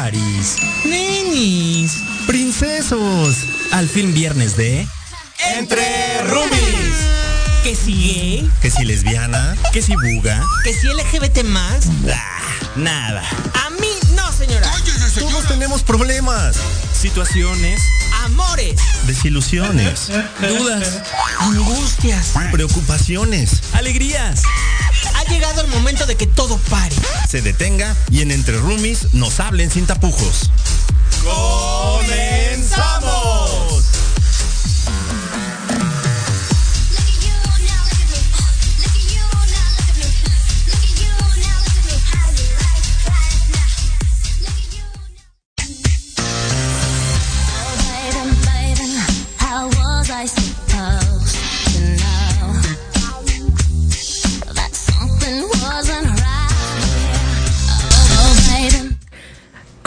Caris, nenis, princesos. Al fin viernes de Entre Roomies. Que si gay, que si lesbiana, que si buga, Que si LGBT más. ah, nada. A mí no, señora. Todos tenemos problemas, situaciones, Amores, desilusiones, dudas, angustias. preocupaciones, alegrías. Ha llegado el momento de que todo pare. Se detenga y en Entre Roomies nos hablen sin tapujos. ¡Comenzamos!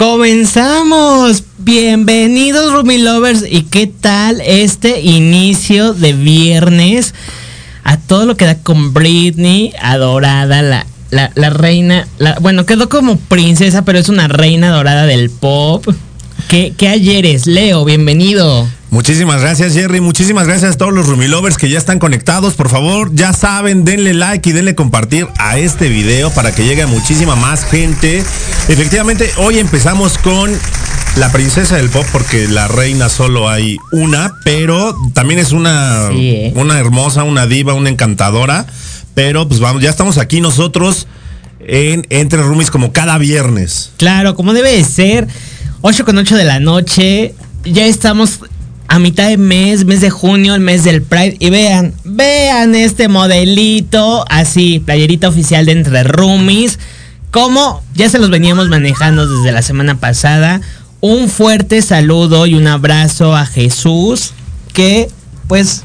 Comenzamos. Bienvenidos Rumi Lovers. ¿Y qué tal este inicio de viernes? A todo lo que da con Britney, adorada, la, la, reina. bueno, quedó como princesa, pero es una reina dorada del pop. ¿Qué, qué ayeres? Leo, bienvenido. Muchísimas gracias, Jerry. Muchísimas gracias a todos los Rumilovers que ya están conectados. Por favor, ya saben, denle like y denle compartir a este video para que llegue a muchísima más gente. Efectivamente, hoy empezamos con la princesa del pop porque la reina solo hay una, pero también es una, Sí, ¿eh? una hermosa, una diva, una encantadora. pero pues vamos, ya estamos aquí nosotros en Entre Roomies como cada viernes. Claro, como debe de ser. 8 con 8 de la noche. Ya estamos a mitad de mes, mes de junio, el mes del Pride. Y vean, vean este modelito, así, playerita oficial de Entre Roomies. Como ya se los veníamos manejando desde la semana pasada. Un fuerte saludo y un abrazo a Jesús, que pues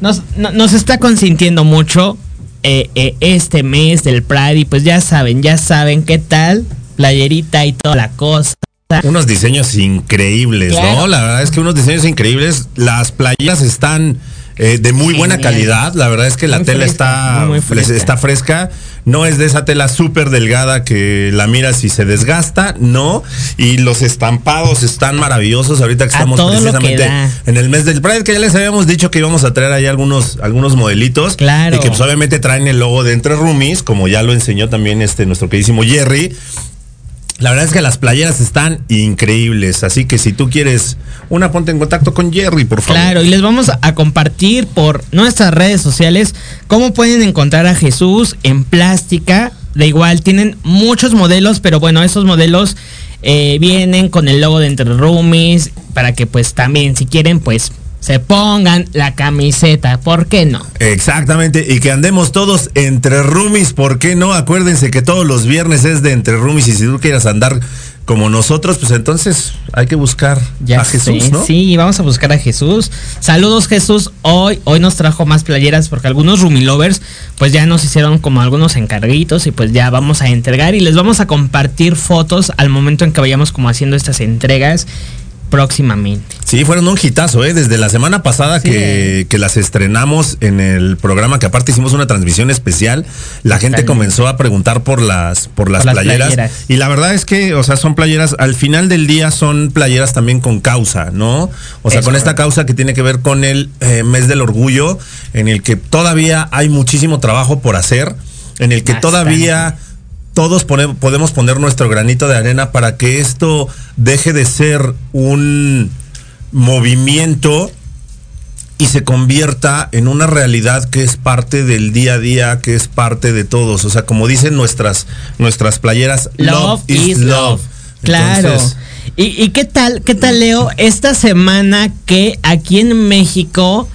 nos, no- nos está consintiendo mucho eh, eh, este mes del Pride. Y pues ya saben, ya saben qué tal, playerita y toda la cosa. Unos diseños increíbles, Claro. ¿no? La verdad es que unos diseños increíbles. Las playeras están eh, de muy buena calidad. La verdad es que la Muy tela fresca, está, muy, fresca. está fresca. No es de esa tela súper delgada que la miras y se desgasta, no. Y los estampados están maravillosos. Ahorita que estamos que precisamente en el mes del Pride, que ya les habíamos dicho que íbamos a traer ahí algunos, algunos modelitos. Claro. Y que pues obviamente traen el logo de Entre Roomies, como ya lo enseñó también este nuestro queridísimo Jerry. La verdad es que las playeras están increíbles, así que si tú quieres una, ponte en contacto con Jerry, por favor. Claro, y les vamos a compartir por nuestras redes sociales cómo pueden encontrar a Jesús en plástica. De igual, tienen muchos modelos, pero bueno, esos modelos eh, vienen con el logo de Entre Roomies para que pues también si quieren pues se pongan la camiseta, ¿por qué no? Exactamente, y que andemos todos entre roomies, ¿por qué no? Acuérdense que todos los viernes es de entre roomies y si tú quieras andar como nosotros, pues entonces hay que buscar a Jesús, sé, ¿no? Sí, vamos a buscar a Jesús. Saludos Jesús. Hoy, hoy nos trajo más playeras porque algunos Rumi Lovers pues ya nos hicieron como algunos encarguitos y pues ya vamos a entregar y les vamos a compartir fotos al momento en que vayamos como haciendo estas entregas próximamente. Sí, fueron un hitazo, ¿eh? Desde la semana pasada Sí. que, que las estrenamos en el programa, que aparte hicimos una transmisión especial, la gente comenzó a preguntar por las, por las, Por las playeras. Y la verdad es que, o sea, son playeras, al final del día son playeras también con causa, ¿no? O sea, con esta causa que tiene que ver con el eh, mes del orgullo, en el que todavía hay muchísimo trabajo por hacer, en el que Bastante. todavía todos pone- podemos poner nuestro granito de arena para que esto deje de ser un movimiento y se convierta en una realidad que es parte del día a día, que es parte de todos. O sea, como dicen nuestras, nuestras playeras, Love, is love. Claro. Entonces, ¿Y, y qué tal, qué tal, Leo? Esta semana que aquí en México,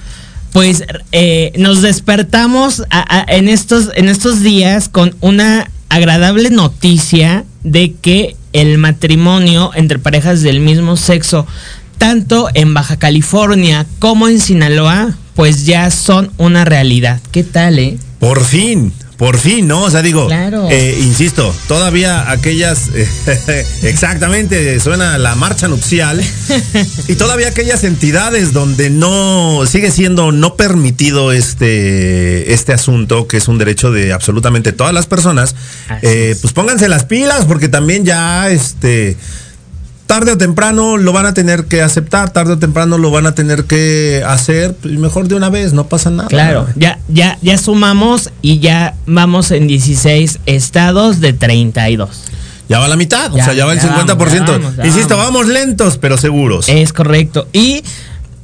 pues eh, nos despertamos a- a- en, estos, en estos días con una agradable noticia de que el matrimonio entre parejas del mismo sexo, tanto en Baja California como en Sinaloa, pues ya son una realidad. ¿Qué tal, eh? Por fin, por fin, ¿no? O sea, digo, Claro. eh, insisto, todavía aquellas, eh, exactamente, suena la marcha nupcial, y todavía aquellas entidades donde no, sigue siendo no permitido este, este asunto, que es un derecho de absolutamente todas las personas, eh, es. pues pónganse las pilas, porque también ya, este, tarde o temprano lo van a tener que aceptar, tarde o temprano lo van a tener que hacer, pues mejor de una vez, no pasa nada. Claro, ya, ya, ya sumamos y ya vamos en 16 estados de 32. Ya va la mitad, o sea, ya va el ya 50%. vamos, ya vamos, ya Insisto, vamos. vamos lentos, pero seguros. Es correcto. Y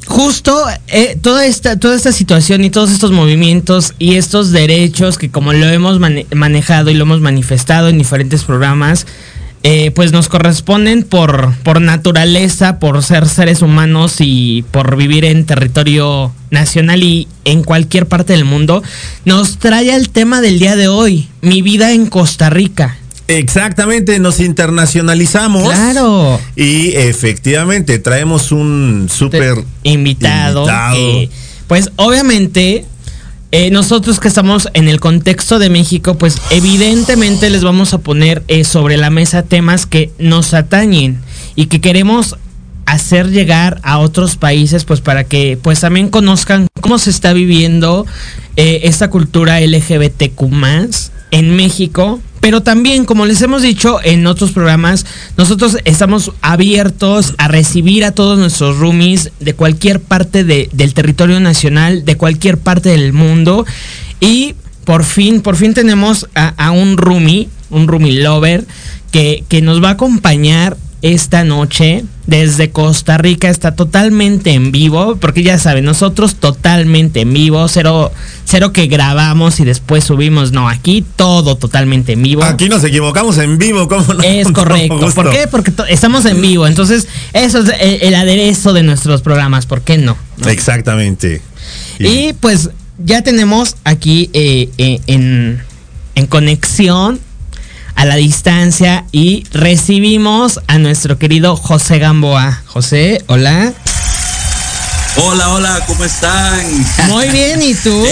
justo eh, toda esta toda esta situación y todos estos movimientos y estos derechos que como lo hemos mane- manejado y lo hemos manifestado en diferentes programas eh, pues nos corresponden por por naturaleza por ser seres humanos y por vivir en territorio nacional y en cualquier parte del mundo nos trae el tema del día de hoy mi vida en Costa Rica Exactamente, nos internacionalizamos. claro Y efectivamente, traemos un súper invitado, invitado. que, pues obviamente eh, nosotros que estamos en el contexto de México, pues evidentemente les vamos a poner eh, sobre la mesa temas que nos atañen y que queremos hacer llegar a otros países, pues para que pues también conozcan cómo se está viviendo eh, esta cultura LGBTQ en México. Pero también, como les hemos dicho en otros programas, nosotros estamos abiertos a recibir a todos nuestros roomies de cualquier parte de- del territorio nacional, de cualquier parte del mundo. Y por fin, por fin tenemos a, un roomie, un roomie lover, que, que nos va a acompañar esta noche desde Costa Rica, está totalmente en vivo, porque ya saben, nosotros totalmente en vivo, cero, cero que grabamos y después subimos, no, aquí todo totalmente en vivo. Aquí nos equivocamos en vivo, ¿cómo no? Es correcto. ¿Por qué? Porque estamos en vivo, entonces eso es el, aderezo de nuestros programas, ¿por qué no? Exactamente. Y, pues ya tenemos aquí eh, eh, en, en conexión a la distancia y recibimos a nuestro querido José Gamboa. José, hola. Hola, hola, ¿cómo están? Muy bien, ¿y tú?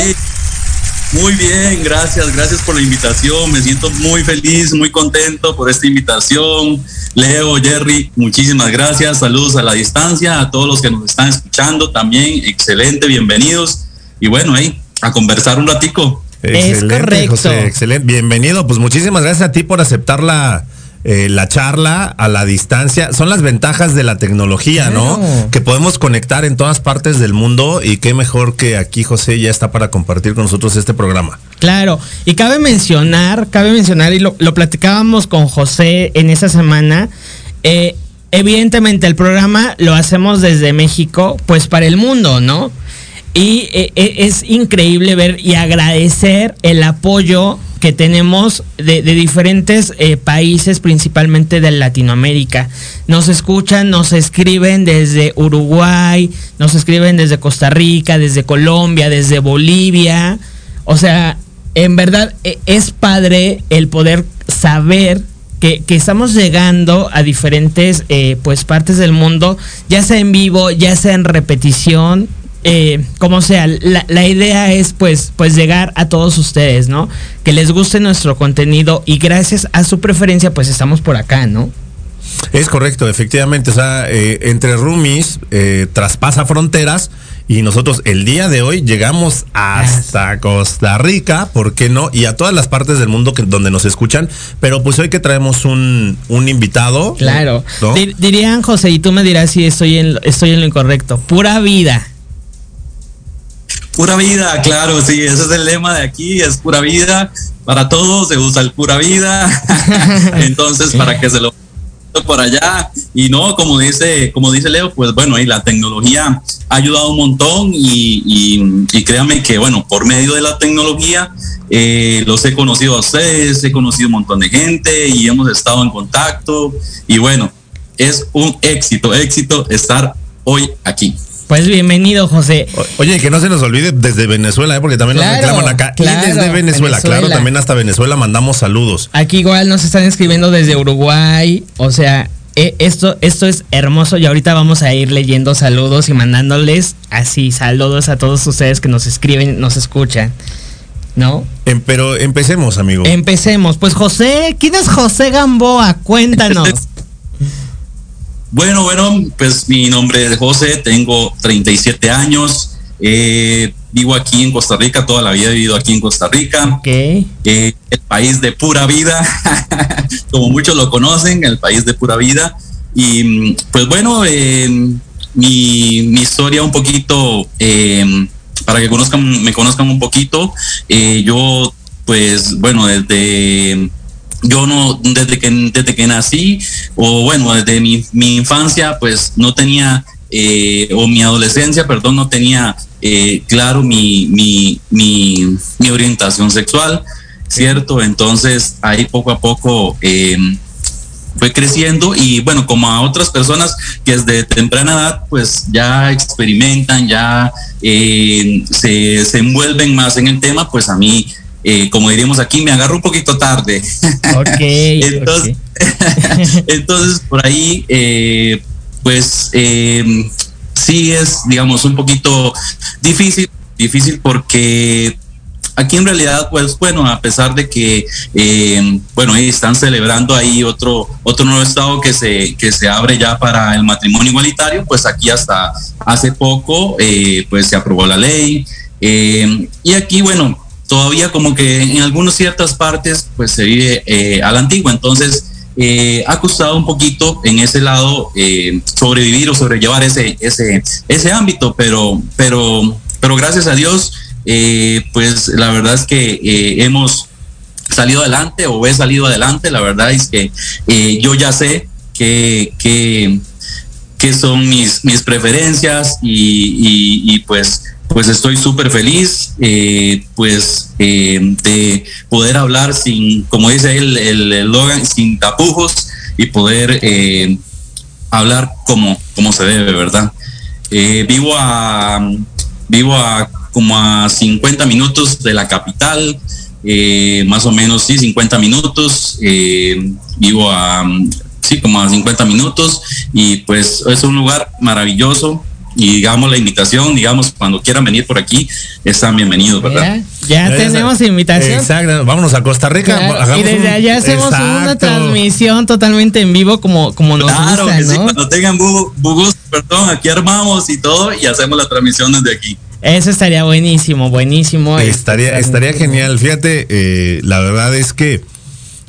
muy bien, gracias, gracias por la invitación. Me siento muy feliz, muy contento por esta invitación. Leo, Jerry, muchísimas gracias. Saludos a la distancia, a todos los que nos están escuchando también. Excelente, bienvenidos. Y bueno, ahí, a conversar un ratico. Excelente, José, excelente. Bienvenido. Pues muchísimas gracias a ti por aceptar la, eh, la charla a la distancia. Son las ventajas de la tecnología, ¿no? Que podemos conectar en todas partes del mundo y qué mejor que aquí José ya está para compartir con nosotros este programa. Claro, y cabe mencionar, cabe mencionar, y lo, platicábamos con José en esa semana, eh, evidentemente el programa lo hacemos desde México, pues para el mundo, ¿no? Y eh, eh, es increíble ver y agradecer el apoyo que tenemos de, diferentes eh, países, principalmente de Latinoamérica. Nos escuchan, nos escriben desde Uruguay, nos escriben desde Costa Rica, desde Colombia, desde Bolivia. O sea, en verdad es padre el poder saber que, estamos llegando a diferentes pues partes del mundo, ya sea en vivo, ya sea en repetición eh, como sea, la, idea es pues, pues llegar a todos ustedes, ¿no? Que les guste nuestro contenido y gracias a su preferencia pues estamos por acá, ¿no? Es correcto, efectivamente, o sea, eh, entre roomies eh, traspasa fronteras y nosotros el día de hoy llegamos hasta Costa Rica, ¿por qué no? Y a todas las partes del mundo que, donde nos escuchan, pero pues hoy que traemos un, un invitado. Claro, dirían José, y tú me dirás si estoy en, estoy en lo incorrecto, pura vida. Pura vida, claro, sí, ese es el lema de aquí, es pura vida. Para todos se usa el pura vida. Entonces, para que se lo por allá y no como dice como dice Leo pues bueno ahí la tecnología ha ayudado un montón y, créanme que bueno por medio de la tecnología eh, los he conocido a ustedes he conocido un montón de gente y hemos estado en contacto y bueno es un éxito éxito estar hoy aquí pues bienvenido, José. oye, que no se nos olvide desde Venezuela, ¿eh? porque también nos reclaman acá. y desde Venezuela, claro, también hasta Venezuela mandamos saludos. Aquí igual nos están escribiendo desde Uruguay. O sea, eh, esto, esto es hermoso y ahorita vamos a ir leyendo saludos y mandándoles así saludos a todos ustedes que nos escriben, nos escuchan. ¿No? Em, pero empecemos, amigo. Empecemos. Pues José, ¿quién es José Gamboa? Cuéntanos. Bueno, bueno, pues mi nombre es José, tengo 37 años, eh, vivo aquí en Costa Rica, toda la vida he vivido aquí en Costa Rica. Eh, el país de pura vida, como muchos lo conocen, el país de pura vida. Y pues bueno, eh, mi, mi, historia un poquito, para que conozcan, me conozcan un poquito, yo pues bueno, desde yo no, desde que, desde que nací, o bueno, desde mi, infancia, pues no tenía, eh, o mi adolescencia, perdón, no tenía eh, claro mi, mi, mi, orientación sexual, ¿cierto? Entonces ahí poco a poco eh, fue creciendo y bueno, como a otras personas que desde temprana edad pues ya experimentan, ya se, se envuelven más en el tema, pues a mí eh, como diríamos aquí, me agarro un poquito tarde. entonces, entonces, por ahí, eh, pues eh, sí es, digamos, un poquito difícil, difícil porque aquí en realidad, pues bueno, a pesar de que, bueno, están celebrando ahí otro, otro nuevo estado que se, que se abre ya para el matrimonio igualitario, pues aquí hasta hace poco, pues se aprobó la ley. y aquí, bueno, todavía como que en algunas ciertas partes pues se vive eh, a la antigua, entonces eh, ha costado un poquito en ese lado eh, sobrevivir o sobrellevar ese, ese, ese ámbito, pero, pero, pero gracias a Dios, pues la verdad es que hemos salido adelante o he salido adelante, la verdad es que yo ya sé qué, qué son mis, mis preferencias y, y, pues pues estoy súper feliz eh, pues eh, de poder hablar sin, como dice el, el, Logan, sin tapujos y poder eh, hablar como, como se debe, ¿verdad? vivo a vivo a como a 50 minutos de la capital, más o menos, sí, 50 minutos. vivo a, sí, como a 50 minutos y pues es un lugar maravilloso y digamos la invitación, digamos, cuando quieran venir por aquí, están bienvenidos, ¿verdad? Ya, tenemos invitación. Exacto, vámonos a Costa Rica. y desde allá hacemos una transmisión totalmente en vivo como, como nos claro que sí, cuando tengan bugos, perdón, aquí armamos y todo y hacemos la transmisión desde aquí. Eso estaría buenísimo, buenísimo. Estaría, estaría genial. Fíjate, eh, la verdad es que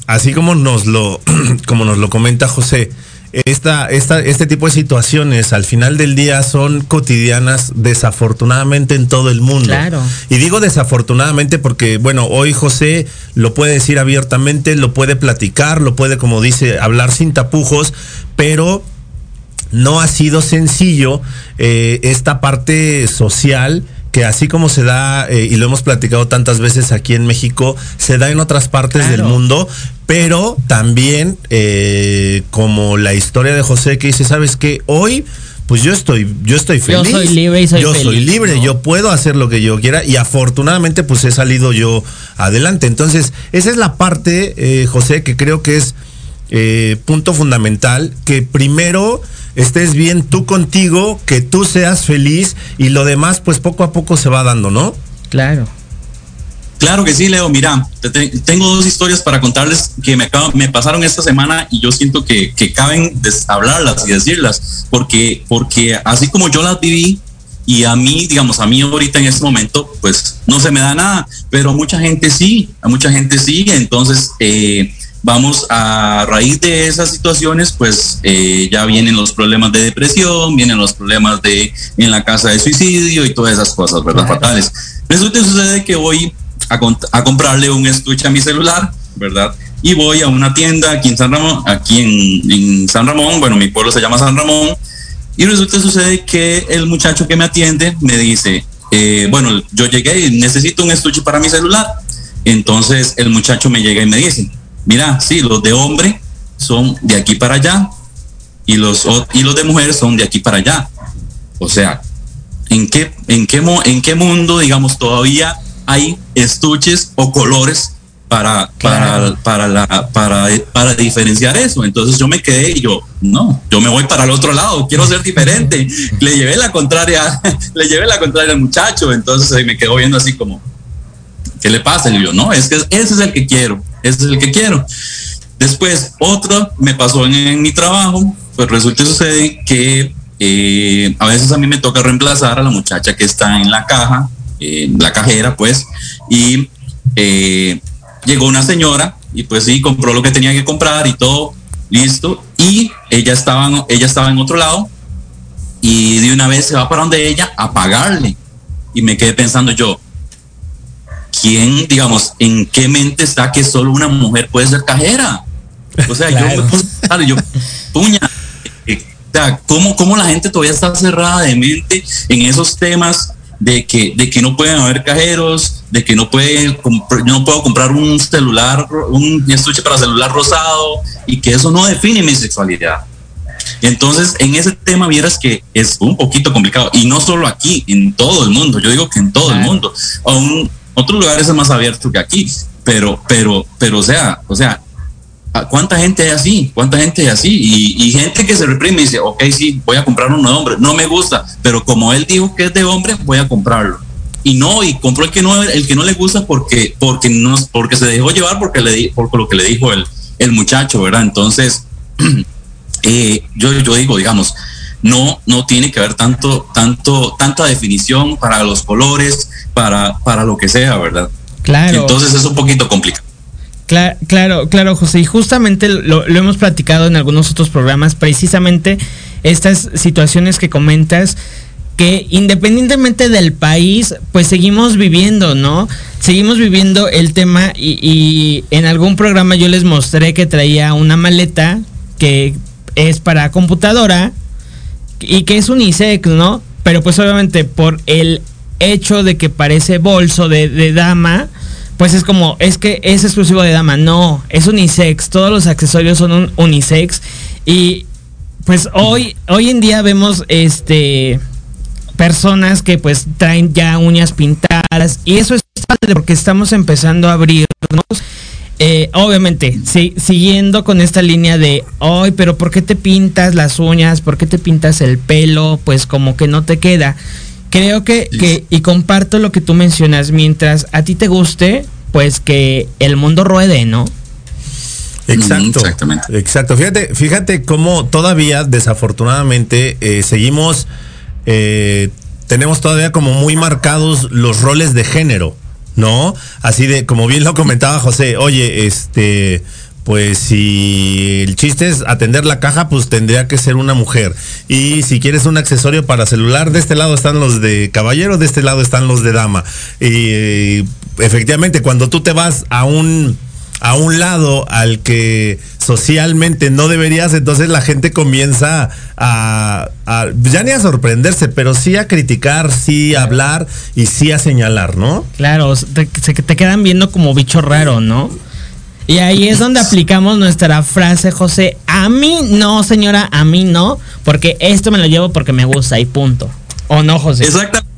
así como nos lo, como nos lo comenta José, esta, esta, este tipo de situaciones al final del día son cotidianas desafortunadamente en todo el mundo. Claro. Y digo desafortunadamente porque, bueno, hoy José lo puede decir abiertamente, lo puede platicar, lo puede, como dice, hablar sin tapujos, pero no ha sido sencillo eh, esta parte social que así como se da, eh, y lo hemos platicado tantas veces aquí en México, se da en otras partes del mundo, pero también eh, como la historia de José que dice, ¿sabes qué? Hoy pues yo estoy, yo estoy feliz. Yo soy libre y soy Yo soy libre, yo puedo hacer lo que yo quiera y afortunadamente pues he salido yo adelante. Entonces, esa es la parte, eh, José, que creo que es punto fundamental, que primero estés bien tú contigo, que tú seas feliz y lo demás pues poco a poco se va dando, ¿no? Claro. Claro que sí, Leo. Mira, tengo dos historias para contarles que me, me pasaron esta semana y yo siento que, que caben hablarlas y decirlas, porque, porque así como yo las viví, y a mí, digamos, a mí ahorita en este momento, pues no se me da nada, pero a mucha gente sí, a mucha gente sí, entonces eh, vamos a raíz de esas situaciones, pues eh, ya vienen los problemas de depresión, vienen los problemas de en la casa de suicidio y todas esas cosas, ¿verdad? Fatales. Resulta que sucede que voy a, comprarle un estuche a mi celular, ¿verdad? Y voy a una tienda aquí en San Ramón, aquí en, San Ramón, bueno, mi pueblo se llama San Ramón, y resulta que sucede que el muchacho que me atiende me dice, eh, bueno, yo llegué y necesito un estuche para mi celular. Entonces el muchacho me llega y me dice, mira, sí, los de hombre son de aquí para allá y los, y los de mujer son de aquí para allá. O sea, ¿en qué, en qué, en qué mundo, digamos, todavía hay estuches o colores para, para, para, la, para, para diferenciar eso. Entonces yo me quedé y yo, no, yo me voy para el otro lado, quiero ser diferente. le llevé la contraria, le llevé la contraria al muchacho, entonces ahí me quedó viendo así como, ¿qué le pasa? Y yo, no, es que ese es el que quiero, ese es el que quiero. Después, otro me pasó en, mi trabajo, pues resulta y sucede que eh, a veces a mí me toca reemplazar a la muchacha que está en la caja, en la cajera, pues, y eh, llegó una señora y pues sí, compró lo que tenía que comprar y todo, listo, y ella estaba, ella estaba en otro lado y de una vez se va para donde ella a pagarle. Y me quedé pensando yo, ¿quién, digamos, en qué mente está que solo una mujer puede ser cajera? O sea, yo, yo, puña, eh, o sea, ¿cómo, ¿cómo, la gente todavía está cerrada de mente en esos temas de que, de que no pueden haber cajeros, de que no, puede, no puedo comprar un celular, un estuche para celular rosado y que eso no define mi sexualidad? Entonces, en ese tema vieras que es un poquito complicado y no solo aquí, en todo el mundo. Yo digo que en todo el mundo. Aún otros lugares es más abierto que aquí, pero, pero, pero, o sea, o sea, ¿cuánta gente hay así? ¿Cuánta gente hay así? Y, gente que se reprime y dice, ok, sí, voy a comprar uno de hombre, no me gusta, pero como él dijo que es de hombre, voy a comprarlo. Y no, y compró el que no, el que no le gusta porque, porque no, porque se dejó llevar porque le por lo que le dijo el, muchacho, ¿verdad? Entonces, eh, yo digo, digamos, no, no tiene que haber tanto, tanto, tanta definición para los colores, para, para lo que sea, ¿verdad? Claro. Entonces es un poquito complicado. Claro, claro, claro, José. Y justamente lo, hemos platicado en algunos otros programas, precisamente estas situaciones que comentas, que independientemente del país, pues seguimos viviendo, ¿no? Seguimos viviendo el tema y, y en algún programa yo les mostré que traía una maleta que es para computadora y que es unisex, ¿no? Pero pues obviamente por el hecho de que parece bolso de, de dama, pues es como, es que es exclusivo de dama. No, es unisex. Todos los accesorios son un unisex. Y pues hoy, hoy en día vemos este personas que pues traen ya uñas pintadas. Y eso es porque estamos empezando a abrirnos. Eh, obviamente, sí, siguiendo con esta línea de, hoy, pero ¿por qué te pintas las uñas? ¿Por qué te pintas el pelo? Pues como que no te queda. Creo que, que, y comparto lo que tú mencionas, mientras a ti te guste, pues que el mundo ruede, ¿no? Exacto. Exactamente. Exacto. Fíjate, fíjate cómo todavía, desafortunadamente, eh, seguimos, eh, tenemos todavía como muy marcados los roles de género, ¿no? Así de, como bien lo comentaba José, oye, este, pues si el chiste es atender la caja, pues tendría que ser una mujer. Y si quieres un accesorio para celular, de este lado están los de caballero, de este lado están los de dama. Y eh, efectivamente, cuando tú te vas a un a un lado al que socialmente no deberías, entonces la gente comienza a, a, ya ni a sorprenderse, pero sí a criticar, sí a hablar y sí a señalar, ¿no? Claro, te, se, te quedan viendo como bicho raro, ¿no? Y ahí es donde aplicamos nuestra frase, José. A mí no, señora, a mí no, porque esto me lo llevo porque me gusta y punto. ¿O no, José? Exactamente.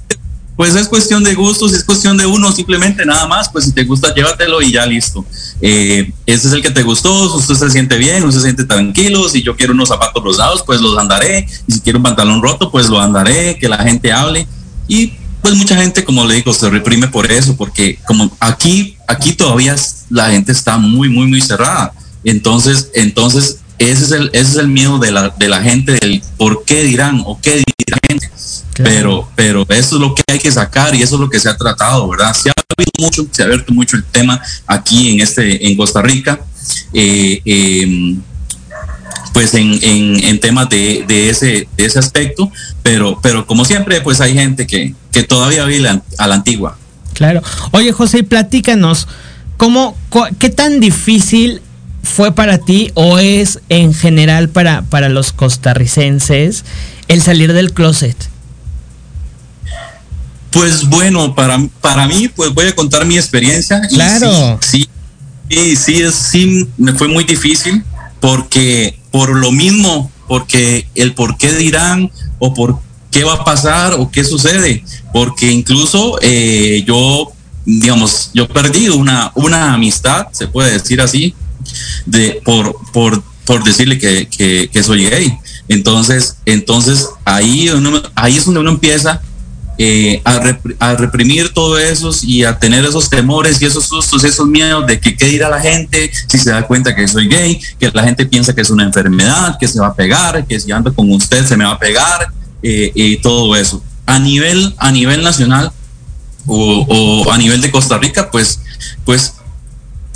Pues es cuestión de gustos, es cuestión de uno, simplemente nada más. Pues si te gusta, llévatelo y ya listo. Eh, ese es el que te gustó, usted se siente bien, usted se siente tranquilo. Si yo quiero unos zapatos rosados, pues los andaré. Y si quiero un pantalón roto, pues lo andaré, que la gente hable. Y pues mucha gente, como le digo, se reprime por eso, porque como aquí, aquí todavía la gente está muy, muy, muy cerrada. Entonces, entonces ese es el, ese es el miedo de la, de la gente, del por qué dirán o qué dirá la gente. Claro. Pero, pero eso es lo que hay que sacar y eso es lo que se ha tratado, ¿verdad? Se ha habido mucho, se ha abierto mucho el tema aquí en este, en Costa Rica. Eh, eh, pues en, en, en temas de, de, ese, de ese aspecto, pero, pero como siempre, pues hay gente que, que todavía vive la, a la antigua. Claro. Oye, José, platícanos, ¿cómo, ¿qué tan difícil fue para ti o es en general para, para los costarricenses el salir del closet? Pues bueno, para, para mí, pues voy a contar mi experiencia. Claro. Sí, sí, sí, es, sí, me fue muy difícil porque por lo mismo, porque el por qué dirán o por qué va a pasar o qué sucede, porque incluso eh, yo, digamos, yo perdí una, una amistad, se puede decir así, de, por, por, por decirle que, que, que soy gay. Entonces, entonces ahí, uno, ahí es donde uno empieza eh, a, rep a, reprimir todo eso y a tener esos temores y esos sustos, esos miedos de que qué dirá la gente si se da cuenta que soy gay, que la gente piensa que es una enfermedad, que se va a pegar, que si ando con usted se me va a pegar eh, y todo eso. A nivel, a nivel nacional o, o, a nivel de Costa Rica, pues, pues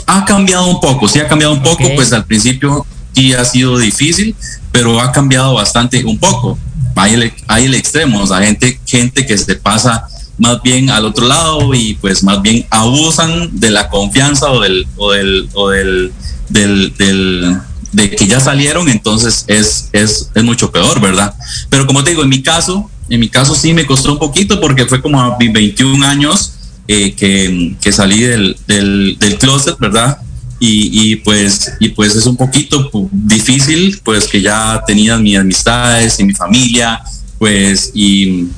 ha cambiado un poco, sí ha cambiado un poco, okay. pues al principio sí ha sido difícil, pero ha cambiado bastante un poco hay el, hay el extremo, o sea, gente, gente que se pasa más bien al otro lado y pues más bien abusan de la confianza o del, o del, o del, del, de que ya salieron, entonces es, es, es mucho peor, ¿verdad? Pero como te digo, en mi caso, en mi caso sí me costó un poquito porque fue como a mis 21 años eh, que, que, salí del, del, del closet, ¿verdad? Y, y, pues y pues es un poquito difícil pues que ya tenía mis amistades y mi familia pues y,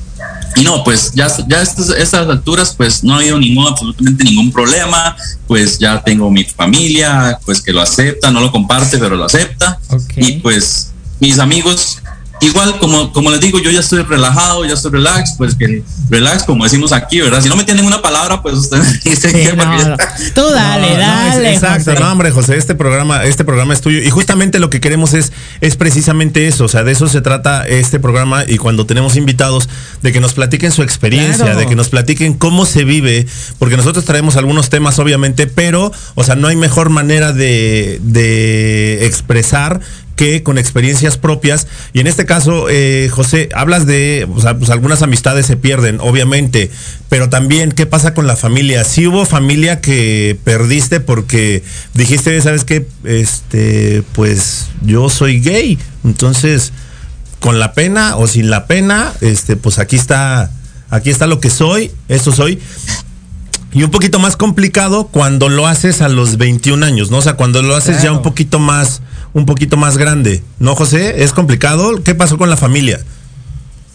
y no pues ya ya a estas, estas, alturas pues no ha habido ningún absolutamente ningún problema pues ya tengo mi familia pues que lo acepta no lo comparte pero lo acepta okay. y pues mis amigos igual como, como les digo, yo ya estoy relajado, ya estoy relax, pues que relax, como decimos aquí, ¿verdad? Si no me tienen una palabra, pues usted dice sí, que no, no. Tú dale, no, dale. Exacto, José. no, hombre, José, este programa, este programa es tuyo. Y justamente lo que queremos es, es precisamente eso. O sea, de eso se trata este programa. Y cuando tenemos invitados, de que nos platiquen su experiencia, claro. de que nos platiquen cómo se vive, porque nosotros traemos algunos temas, obviamente, pero, o sea, no hay mejor manera de, de expresar que con experiencias propias. Y en este caso, eh, José, hablas de, o sea, pues algunas amistades se pierden, obviamente, pero también, ¿qué pasa con la familia? Si ¿Sí hubo familia que perdiste porque dijiste, ¿sabes qué? Este, pues yo soy gay, Entonces, con la pena o sin la pena, este, pues aquí está, aquí está lo que soy, eso soy. Y un poquito más complicado cuando lo haces a los 21 años, ¿no? O sea, cuando lo haces ya un poquito más, un poquito más grande, ¿no, José? ¿Es complicado? ¿Qué pasó con la familia?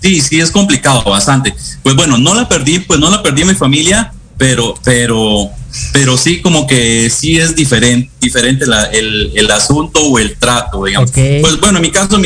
Sí, sí, es complicado, bastante. Pues bueno, no la perdí, pues no la perdí mi familia, pero, pero, pero sí como que sí es diferente, diferente el, asunto o el trato, digamos. Pues bueno, en mi caso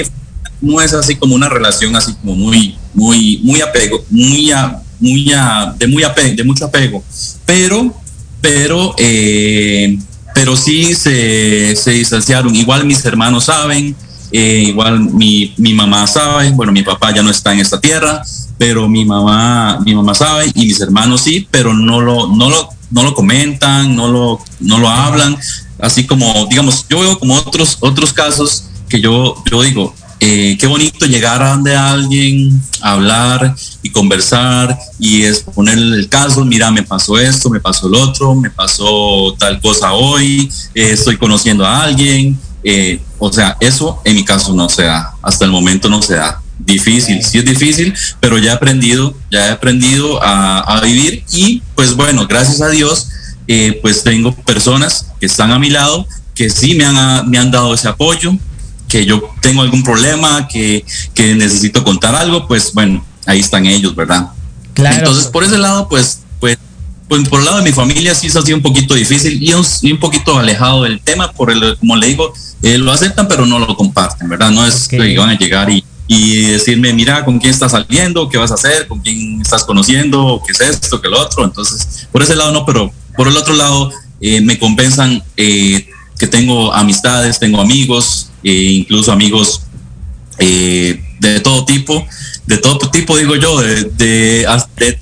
no es así como una relación así como muy, muy, muy apego, muy, muy, de muy apego, de mucho apego, pero, pero, eh, pero sí se, se distanciaron. Igual mis hermanos saben, eh, igual mi, mi mamá sabe, bueno, mi papá ya no está en esta tierra, pero mi mamá, mi mamá sabe y mis hermanos sí, pero no lo, no lo, no lo comentan, no lo, no lo hablan, así como, digamos, yo veo como otros, otros casos que yo, yo digo, eh, qué bonito llegar a donde alguien, hablar y conversar y exponer el caso, mira, me pasó esto, me pasó el otro, me pasó tal cosa hoy, eh, estoy conociendo a alguien, eh, o sea, eso en mi caso no se da, hasta el momento no se da. Difícil, sí es difícil, pero ya he aprendido, ya he aprendido a, vivir y pues bueno, gracias a Dios, pues tengo personas que están a mi lado, que sí me han, me han dado ese apoyo, que yo tengo algún problema, que, que necesito contar algo, pues bueno, ahí están ellos, ¿verdad? Claro. Entonces, por ese lado, pues, pues, pues por el lado de mi familia sí se ha sido un poquito difícil y un, y un poquito alejado del tema, por el, como le digo, eh, lo aceptan, pero no lo comparten, ¿verdad? No es que van a llegar y y decirme, mira, con quién estás saliendo, qué vas a hacer, con quién estás conociendo, qué es esto, qué es lo otro. Entonces, por ese lado no, pero por el otro lado eh, me compensan eh, que tengo amistades, tengo amigos, eh, incluso amigos de todo tipo, de todo tipo digo yo, de, de,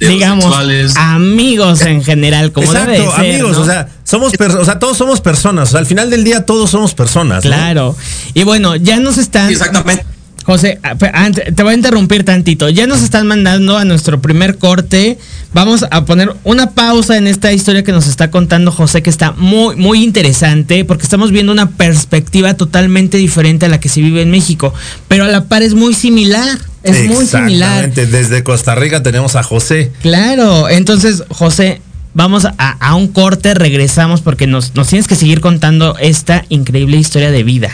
digamos amigos en general, como Exacto, amigos, o sea, somos, o sea, todos somos personas, al final del día todos somos personas. Claro. Y bueno, ya nos están. Exactamente José, ah, te voy a interrumpir tantito. Ya nos están mandando a nuestro primer corte. Vamos a poner una pausa en esta historia que nos está contando José, que está muy, muy interesante, porque estamos viendo una perspectiva totalmente diferente a la que se vive en México. Pero a la par es muy similar. Es muy similar. Desde Costa Rica tenemos a José. Claro. Entonces, José, vamos a, un corte, regresamos porque nos, nos tienes que seguir contando esta increíble historia de vida.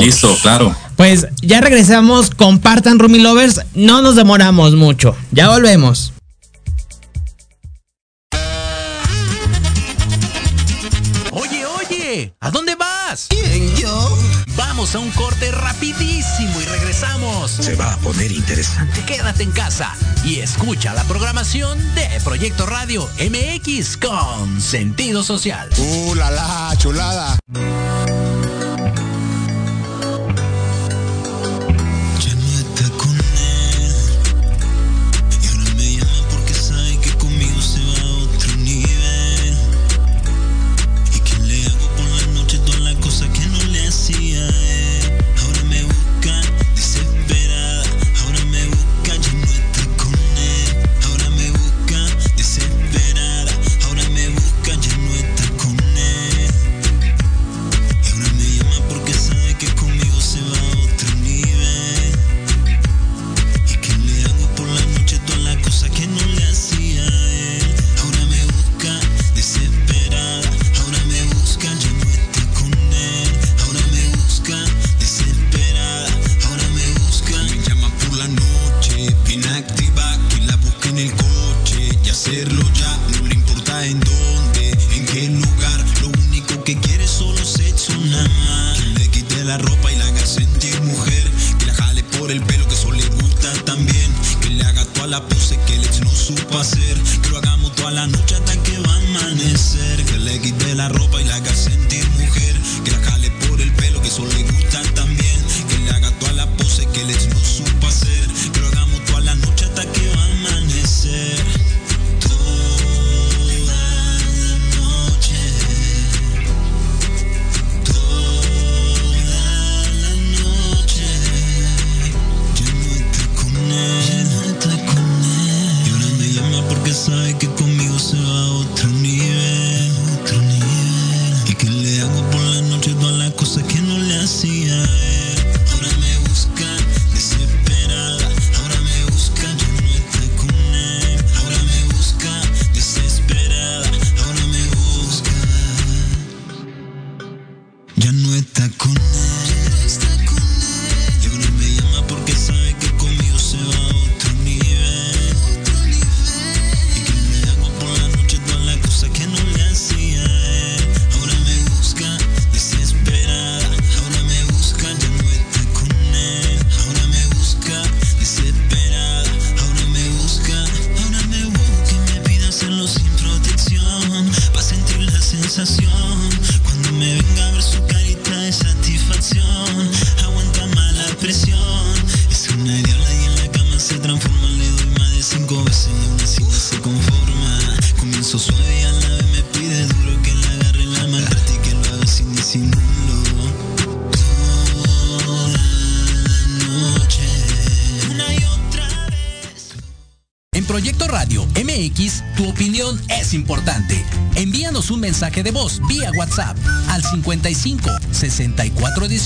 Listo, claro. Pues ya regresamos, compartan Rumi Lovers, no nos demoramos mucho, ya volvemos. Oye, oye, ¿a dónde vas? ¿Quién, yo? Vamos a un corte rapidísimo y regresamos. Se va a poner interesante. Quédate en casa y escucha la programación de Proyecto Radio MX con sentido social. ¡Uh, la, la chulada! Que le hago por la noche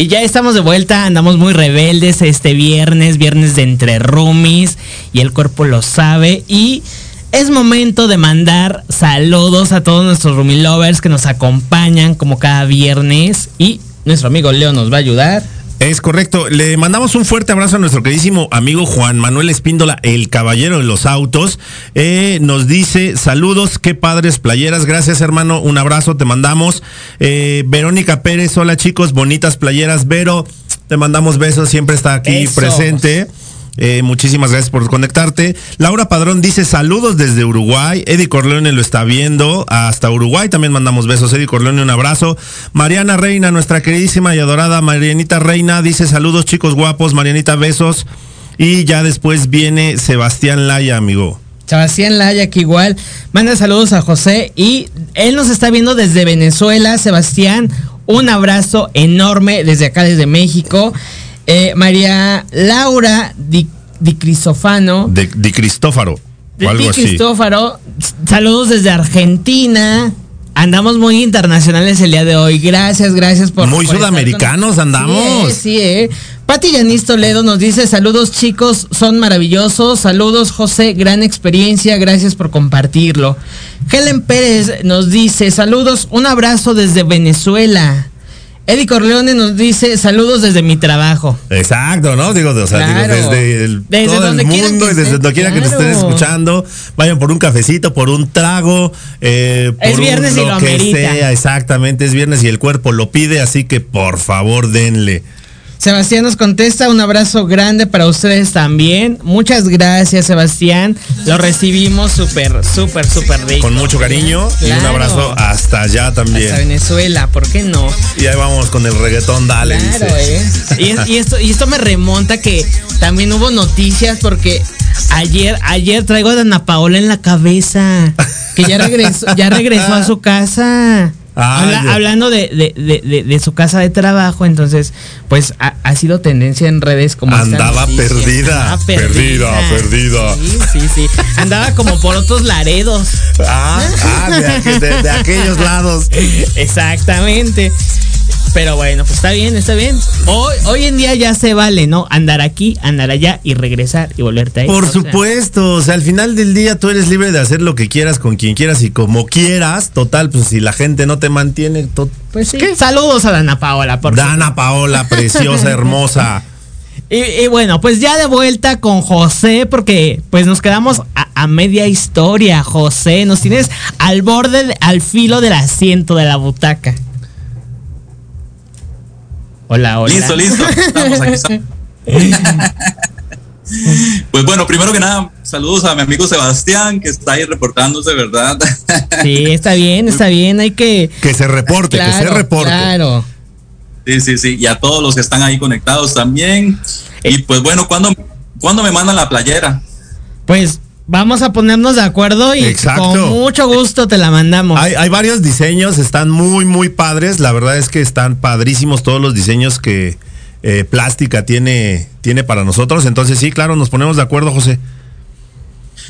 Y ya estamos de vuelta, andamos muy rebeldes este viernes, viernes de entre roomies y el cuerpo lo sabe y es momento de mandar saludos a todos nuestros roomie lovers que nos acompañan como cada viernes y nuestro amigo Leo nos va a ayudar. Es correcto. Le mandamos un fuerte abrazo a nuestro queridísimo amigo Juan Manuel Espíndola, el caballero de los autos. Eh, nos dice, saludos, qué padres playeras. Gracias, hermano. Un abrazo, te mandamos. Eh, Verónica Pérez, hola chicos, bonitas playeras. Vero, te mandamos besos, siempre está aquí Eso. presente. Eh, muchísimas gracias por conectarte. Laura Padrón dice saludos desde Uruguay. Eddie Corleone lo está viendo. Hasta Uruguay también mandamos besos. Eddie Corleone, un abrazo. Mariana Reina, nuestra queridísima y adorada Marianita Reina, dice saludos chicos guapos. Marianita, besos. Y ya después viene Sebastián Laya, amigo. Sebastián Laya que igual manda saludos a José y él nos está viendo desde Venezuela. Sebastián, un abrazo enorme desde acá, desde México. Eh, María Laura Di, Di Crisofano. De, de Cristófaro. De O algo Di así. Cristófaro, saludos desde Argentina. Andamos muy internacionales el día de hoy. Gracias, gracias por. Muy por sudamericanos con- andamos. Sí, sí, eh. Pati Yanis Toledo nos dice: Saludos, chicos, son maravillosos. Saludos, José, gran experiencia. Gracias por compartirlo. Helen Pérez nos dice: Saludos, un abrazo desde Venezuela. Eddie Corleone nos dice: Saludos desde mi trabajo. Exacto, ¿no? Digo, o sea, Claro. digo, desde, el, Desde todo donde el mundo que y desde donde quiera que nos estén escuchando, vayan por un cafecito, por un trago, eh, Es por un viernes y lo que amerita. sea, exactamente, es viernes y el cuerpo lo pide, así que por favor denle. Sebastián nos contesta, un abrazo grande para ustedes también. Muchas gracias, Sebastián. Lo recibimos súper, súper, súper rico. Con mucho cariño y un abrazo hasta allá también. Hasta Venezuela, ¿por qué no? Y ahí vamos con el reggaetón, dale, Claro, dice. ¿eh? Y, y esto, y esto me remonta que también hubo noticias porque ayer, ayer traigo a Dana Paola en la cabeza. Que ya regresó, ya regresó a su casa. Ah, Habla- hablando de, de- de- de- de su casa de trabajo, entonces, pues ha, ha sido tendencia en redes como Andaba perdida, Andaba perdida, perdida. Sí, sí, sí. Andaba como por otros laredos. Ah, ah, de, aqu- de- de aquellos lados. Exactamente. Pero bueno, pues está bien, está bien. Hoy, hoy en día ya se vale, ¿no? Andar aquí, andar allá y regresar y volverte ahí. Por O sea, supuesto, o sea, al final del día tú eres libre de hacer lo que quieras con quien quieras y como quieras. Total, pues si la gente no te mantiene, pues sí. Saludos a Dana Paola. Porque... Dana Paola, preciosa, hermosa. Y, y bueno, pues ya de vuelta con José, porque pues nos quedamos a, a media historia, José. Nos tienes al borde, de- al filo del asiento de la butaca. Hola, hola. Listo, listo. Estamos aquí. estamos. Pues bueno, primero que nada, saludos a mi amigo Sebastián, que está ahí reportándose, ¿verdad? Sí, está bien, está bien. Hay que. Que se reporte, que se reporte. Claro. Sí, sí, sí. Y a todos los que están ahí conectados también. Y pues bueno, ¿cuándo, ¿cuándo me mandan la playera? Pues vamos a ponernos de acuerdo y Exacto. con mucho gusto te la mandamos. Hay, hay varios diseños, están muy, muy padres. La verdad es que están padrísimos todos los diseños que eh, Plástica tiene, tiene para nosotros. Entonces, sí, claro, nos ponemos de acuerdo, José.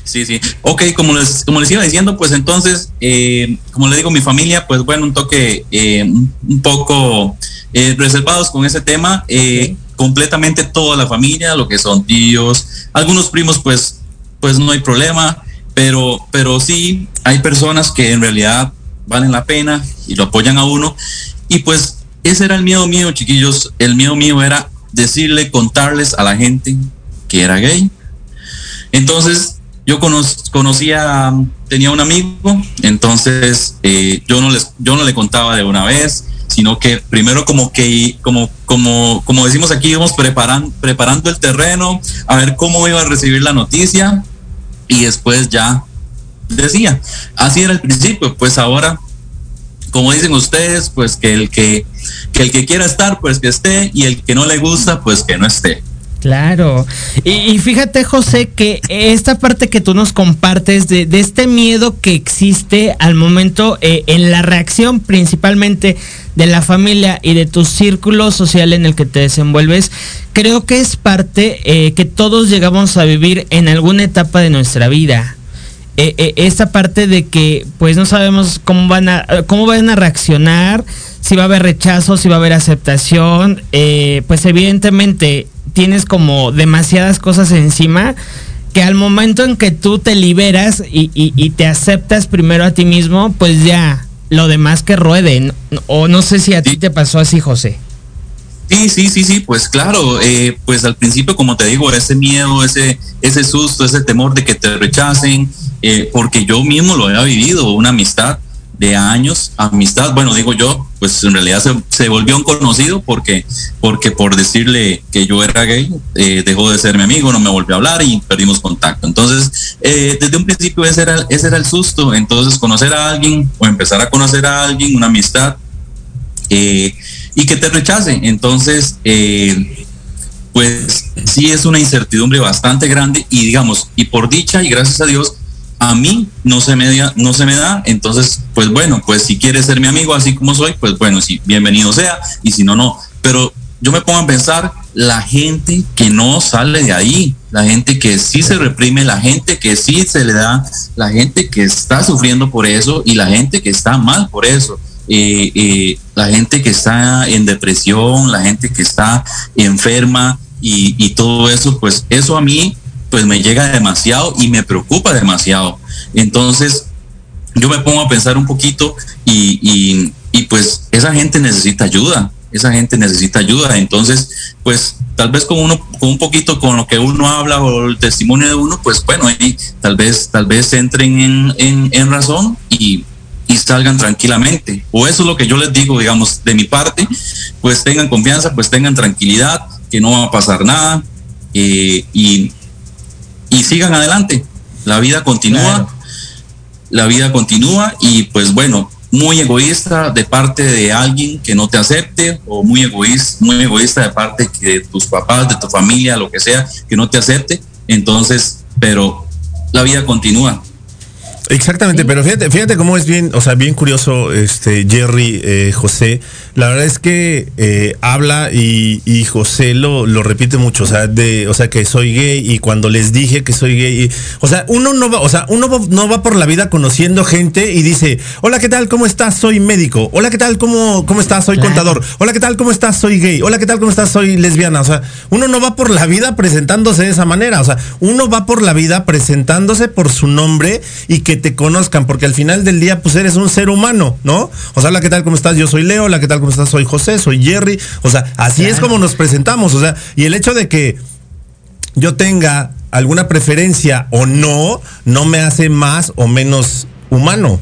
Sí, sí. Ok, como les, como les iba diciendo, pues entonces, eh, como le digo, mi familia, pues bueno, un toque eh, un poco eh, reservados con ese tema. eh, Completamente toda la familia, lo que son tíos, algunos primos, pues, pues no hay problema, pero, pero sí hay personas que en realidad valen la pena y lo apoyan a uno. Y pues ese era el miedo mío, chiquillos. El miedo mío era decirle, contarles a la gente que era gay. Entonces, yo conocía, tenía un amigo, entonces eh, yo, no les, yo no le contaba de una vez, sino que primero como que, como, como, como decimos aquí, íbamos preparando, preparando el terreno, a ver cómo iba a recibir la noticia y después ya decía, así era el principio, pues ahora, como dicen ustedes, pues que el que, que el que quiera estar, pues que esté, y el que no le gusta, pues que no esté. Claro. Y, fíjate, José, que esta parte que tú nos compartes de, este miedo que existe al momento eh, en la reacción principalmente de la familia y de tu círculo social en el que te desenvuelves, creo que es parte eh, que todos llegamos a vivir en alguna etapa de nuestra vida. Eh, esta parte de que pues no sabemos cómo van cómo van a reaccionar si va a haber rechazo si va a haber aceptación pues evidentemente tienes como demasiadas cosas encima que al momento en que tú te liberas y, te aceptas primero a ti mismo, pues ya lo demás que rueden. O no sé si a ti te pasó así, José. Sí, sí, sí, sí, pues claro, eh, pues al principio, como te digo, ese miedo, ese, ese susto, ese temor de que te rechacen, eh, porque yo mismo lo había vivido, una amistad de años, amistad, bueno, digo yo, pues en realidad se, volvió un conocido porque, porque por decirle que yo era gay, eh, dejó de ser mi amigo, no me volvió a hablar y perdimos contacto. Entonces, eh, desde un principio ese era, ese era el susto, entonces conocer a alguien o empezar a conocer a alguien, una amistad, eh, y que te rechace. Entonces, pues sí es una incertidumbre bastante grande y digamos, y por dicha y gracias a Dios, a mí no se me da, no se me da, entonces, pues bueno, pues si quieres ser mi amigo así como soy, pues bueno, sí, bienvenido sea, y si no, no. Pero yo me pongo a pensar la gente que no sale de ahí, la gente que sí se reprime, la gente que sí se le da, la gente que está sufriendo por eso y la gente que está mal por eso. Eh, eh, la gente que está en depresión, la gente que está enferma y, y todo eso, pues eso a mí pues me llega demasiado y me preocupa demasiado. Entonces, yo me pongo a pensar un poquito y, pues esa gente necesita ayuda, esa gente necesita ayuda. Entonces, pues tal vez con uno, con un poquito con lo que uno habla o el testimonio de uno, pues bueno, tal vez, tal vez entren en, en, razón y, y, salgan tranquilamente. O eso es lo que yo les digo, digamos, de mi parte, pues tengan confianza, pues tengan tranquilidad, que no va a pasar nada. Eh, y y sigan adelante. La vida continúa, la vida continúa y pues bueno, muy egoísta de parte de alguien que no te acepte o muy egoísta, muy egoísta de parte de tus papás, de tu familia, lo que sea, que no te acepte. Entonces, pero la vida continúa. Exactamente, pero fíjate, fíjate cómo es bien, o sea, bien curioso, este Jerry, eh, José. La verdad es que eh, habla y, José lo, lo repite mucho, o sea, de, o sea, que soy gay y cuando les dije que soy gay, o sea, uno no va, o sea, uno no va por la vida conociendo gente y dice, hola, ¿qué tal? ¿Cómo estás? Soy médico. Hola, ¿qué tal? ¿Cómo, cómo estás? Soy contador. Hola, ¿qué tal? ¿Cómo estás? Soy gay. Hola, ¿qué tal? ¿Cómo estás? Soy lesbiana. O sea, uno no va por la vida presentándose de esa manera, o sea, uno va por la vida presentándose por su nombre y que te conozcan, porque al final del día, pues eres un ser humano, ¿no? O sea, hola, ¿qué tal? ¿Cómo estás? Yo soy Leo, hola, ¿qué tal? ¿Cómo estás? Soy José, soy Jerry. O sea, así es como nos presentamos, o sea, y el hecho de que yo tenga alguna preferencia o no, no me hace más o menos humano.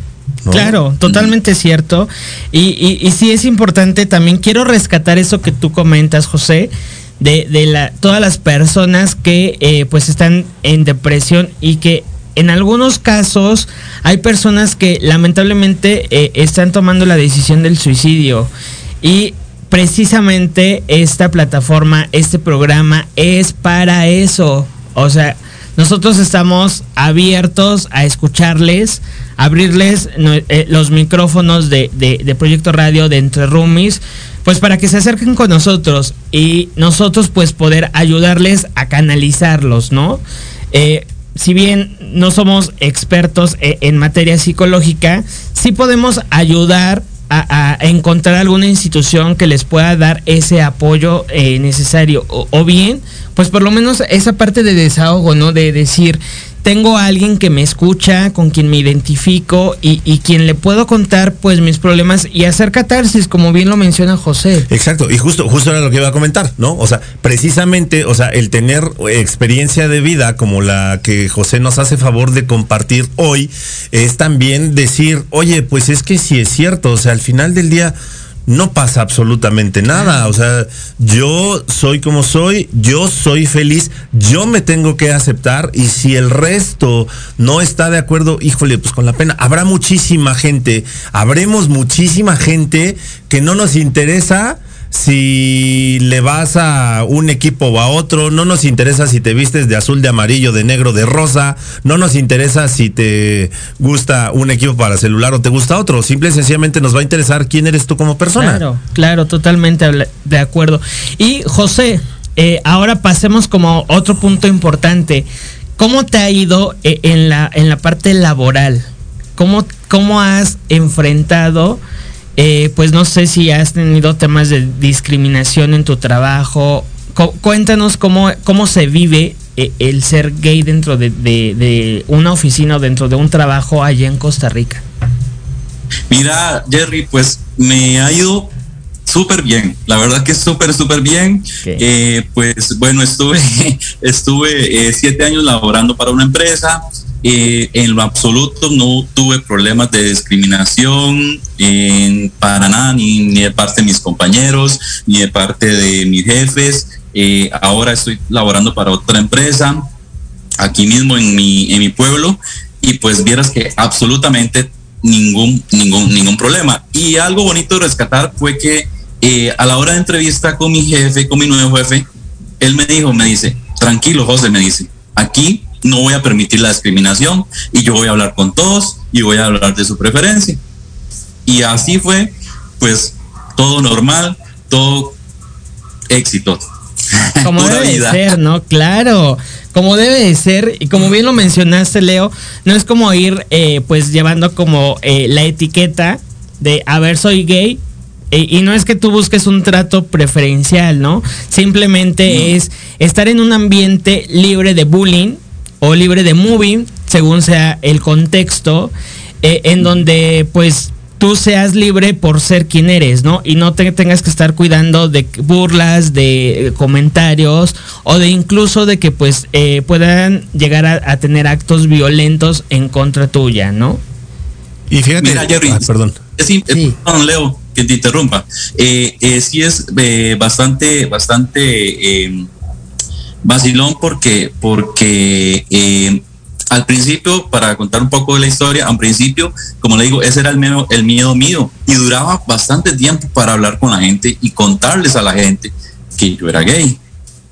Claro, totalmente cierto. Y, y, sí es importante, también quiero rescatar eso que tú comentas, José, de, de la, todas las personas que eh, pues están en depresión y que en algunos casos hay personas que lamentablemente eh, están tomando la decisión del suicidio y precisamente esta plataforma, este programa es para eso. O sea, nosotros estamos abiertos a escucharles, abrirles eh, los micrófonos de, Proyecto Radio de Entre Roomies, pues para que se acerquen con nosotros y nosotros pues poder ayudarles a canalizarlos, ¿no? Eh, si bien no somos expertos e, en materia psicológica, sí podemos ayudar a, encontrar alguna institución que les pueda dar ese apoyo eh, necesario. O, bien, pues por lo menos esa parte de desahogo, ¿no? De decir, tengo a alguien que me escucha, con quien me identifico y, y quien le puedo contar pues mis problemas y hacer catarsis, como bien lo menciona José. Exacto, y justo, justo era lo que iba a comentar, ¿no? O sea, precisamente, o sea, el tener experiencia de vida como la que José nos hace favor de compartir hoy, es también decir, oye, pues es que sí es cierto, o sea, al final del día no pasa absolutamente nada. O sea, yo soy como soy, yo soy feliz, yo me tengo que aceptar y si el resto no está de acuerdo, híjole, pues con la pena. Habrá muchísima gente, habremos muchísima gente que no nos interesa si le vas a un equipo o a otro, no nos interesa si te vistes de azul, de amarillo, de negro, de rosa, no nos interesa si te gusta un equipo para celular o te gusta otro, simple y sencillamente nos va a interesar quién eres tú como persona. Claro, claro, totalmente de acuerdo. Y José, eh, ahora pasemos como otro punto importante. ¿Cómo te ha ido eh, en, la, en la parte laboral? ¿Cómo, cómo has enfrentado eh, pues no sé si has tenido temas de discriminación en tu trabajo. cuéntanos cómo, cómo se vive eh, el ser gay dentro de, una oficina o dentro de un trabajo allá en Costa Rica. Mira, Jerry, pues me ha ido súper bien, la verdad que súper, súper bien. Eh, pues bueno, estuve, estuve siete años laborando para una empresa, eh, en lo absoluto no tuve problemas de discriminación en, para nada, ni, de parte de mis compañeros, ni de parte de mis jefes. Eh, ahora estoy laborando para otra empresa, aquí mismo en mi, en mi pueblo, y pues vieras que absolutamente ningún, ningún, ningún problema. Y algo bonito de rescatar fue que eh, a la hora de entrevista con mi jefe, con mi nuevo jefe, él me dijo, me dice, tranquilo José, me dice, aquí no voy a permitir la discriminación y yo voy a hablar con todos y voy a hablar de su preferencia. Y así fue, pues todo normal, todo éxito. Como debe de ser, ¿no? Claro, como debe de ser, y como bien lo mencionaste, Leo, no es como ir eh, pues llevando como eh, la etiqueta de, a ver, soy gay, y no es que tú busques un trato preferencial, ¿no? Simplemente es estar en un ambiente libre de bullying, o libre de movie, según sea el contexto, eh, en donde pues tú seas libre por ser quien eres, ¿no? Y no te tengas que estar cuidando de burlas, de comentarios o de incluso de que pues eh, puedan llegar a, tener actos violentos en contra tuya, ¿no? Y fíjate, Mira, Jerry, ah, perdón. sí. Leo, que te interrumpa. Eh, sí es bastante, bastante vacilón porque, porque eh, al principio, para contar un poco de la historia, al principio, como le digo, ese era el miedo, el miedo mío y duraba bastante tiempo para hablar con la gente y contarles a la gente que yo era gay.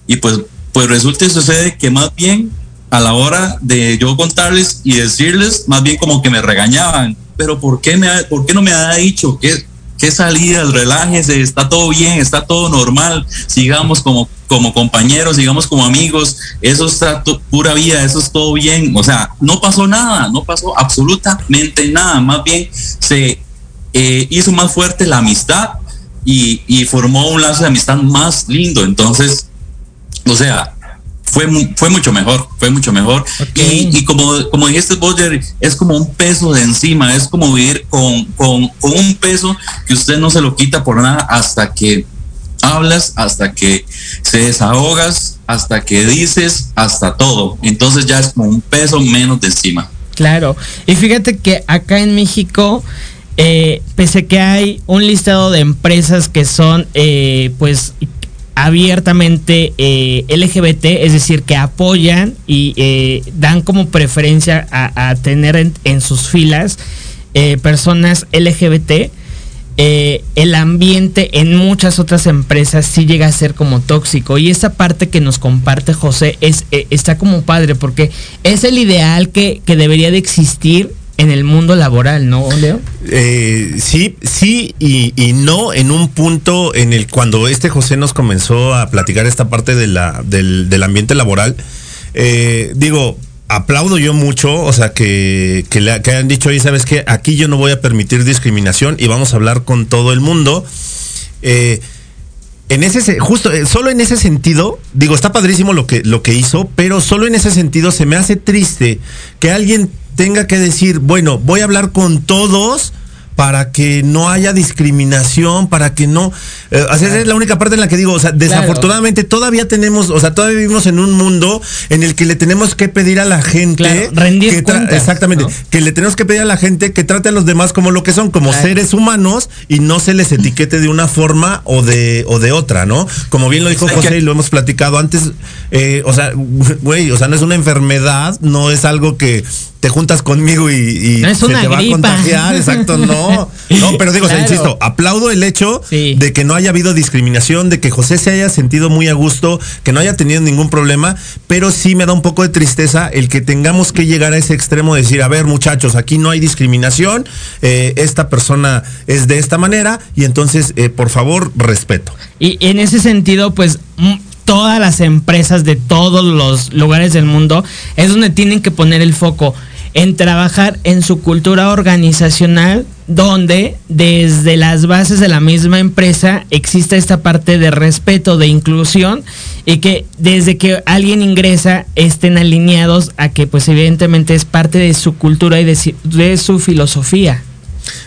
Y pues, pues resulta y sucede que más bien a la hora de yo contarles y decirles, más bien como que me regañaban, pero ¿por qué, me, por qué no me ha dicho? ¿Qué, qué salidas? Relájese, está todo bien, está todo normal, sigamos como como compañeros, digamos como amigos, eso está pura vida, eso es todo bien, o sea, no pasó nada, no pasó absolutamente nada, más bien se eh, hizo más fuerte la amistad y, formó un lazo de amistad más lindo, entonces, o sea, fue, fue mucho mejor, fue mucho mejor. Y, como, como dijiste vos, es como un peso de encima, es como vivir con, con, con un peso que usted no se lo quita por nada hasta que hablas, hasta que se desahogas, hasta que dices, hasta todo. Entonces ya es como un peso menos de encima. Claro. Y fíjate que acá en México, eh, pese que hay un listado de empresas que son, eh, pues, abiertamente eh, LGBT, es decir, que apoyan y dan como preferencia a, tener en, en, sus filas personas LGBT eh, el ambiente en muchas otras empresas sí llega a ser como tóxico. Y esa parte que nos comparte José es, eh, está como padre, porque es el ideal que, debería de existir en el mundo laboral, ¿no, Leo? Eh, sí, sí y, no en un punto en el cuando este José nos comenzó a platicar esta parte la, del, del ambiente laboral, digo, aplaudo yo mucho, o sea, que, que, le, que dicho, ahí, sabes que aquí yo no voy a permitir discriminación y vamos a hablar con todo el mundo. Eh, en ese justo eh, solo en ese sentido digo está padrísimo lo que lo que hizo pero solo en ese sentido se me hace triste que alguien tenga que decir bueno voy a hablar con todos para que no haya discriminación, para que no... Eh, es la única parte en la que digo, o sea, desafortunadamente todavía tenemos, o sea, todavía vivimos en un mundo en el que le tenemos que pedir a la gente... rendir que Exactamente, que le tenemos que pedir a la gente que trate a los demás como lo que son, como seres humanos y no se les etiquete de una forma o de, o de otra, ¿no? Como bien lo dijo José y lo hemos platicado antes, eh, o sea, güey, o sea, no es una enfermedad, no es algo que te juntas conmigo y, se te va a contagiar, exacto, no. No, pero digo, insisto, aplaudo el hecho de que no haya habido discriminación, de que José se haya sentido muy a gusto, que no haya tenido ningún problema, pero sí me da un poco de tristeza el que tengamos que llegar a ese extremo de decir, a ver muchachos, aquí no hay discriminación, eh, esta persona es de esta manera y entonces, eh, por favor, respeto. Y en ese sentido, pues todas las empresas de todos los lugares del mundo es donde tienen que poner el foco en trabajar en su cultura organizacional donde desde las bases de la misma empresa exista esta parte de respeto, de inclusión y que desde que alguien ingresa estén alineados a que pues evidentemente es parte de su cultura y de, de su filosofía.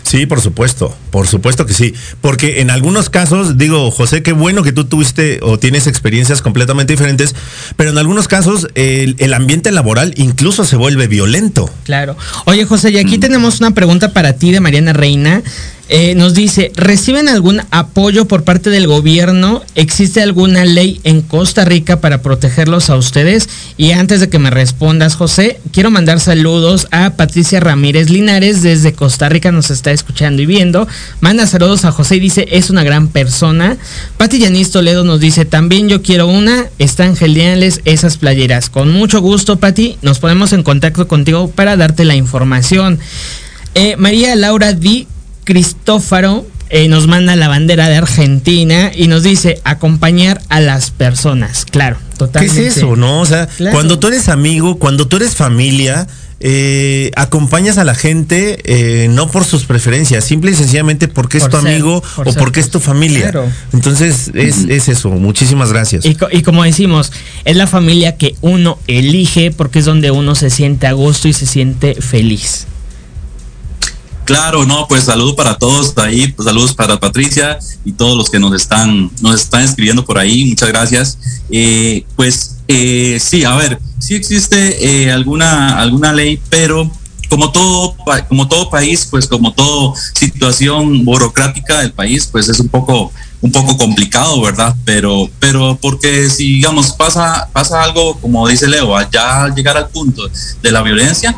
Sí, por supuesto, por supuesto que sí. Porque en algunos casos, digo, José, qué bueno que tú tuviste o tienes experiencias completamente diferentes, pero en algunos casos el, ambiente laboral incluso se vuelve violento. Claro. Oye, José, y aquí mm. tenemos una pregunta para ti de Mariana Reina. Eh, nos dice, ¿reciben algún apoyo por parte del gobierno? ¿Existe alguna ley en Costa Rica para protegerlos a ustedes? Y antes de que me respondas, José, quiero mandar saludos a Patricia Ramírez Linares desde Costa Rica, nos está escuchando y viendo. Manda saludos a José y dice, es una gran persona. Pati Yanis Toledo nos dice, también yo quiero una, están geniales esas playeras. Con mucho gusto, Pati, nos ponemos en contacto contigo para darte la información. Eh, María Laura Di Cristófaro eh, nos manda la bandera de Argentina y nos dice acompañar a las personas. Claro, totalmente. ¿Qué es eso, no? O sea, cuando tú eres amigo, cuando tú eres familia, eh, acompañas a la gente eh, no por sus preferencias, simple y sencillamente porque es tu amigo o porque es tu familia. Entonces es, es, eso, muchísimas gracias. Y, y, como decimos, es la familia que uno elige porque es donde uno se siente a gusto y se siente feliz. Claro, no, pues saludos para todos ahí, pues saludos para Patricia y todos los que nos están, nos están escribiendo por ahí, muchas gracias. Eh, pues eh, sí, a ver, sí existe eh, alguna, alguna ley, pero como todo, como todo país, pues como toda situación burocrática del país, pues es un poco, un poco complicado, ¿verdad? Pero, pero porque si digamos pasa, pasa algo, como dice Leo, ya llegar al punto de la violencia,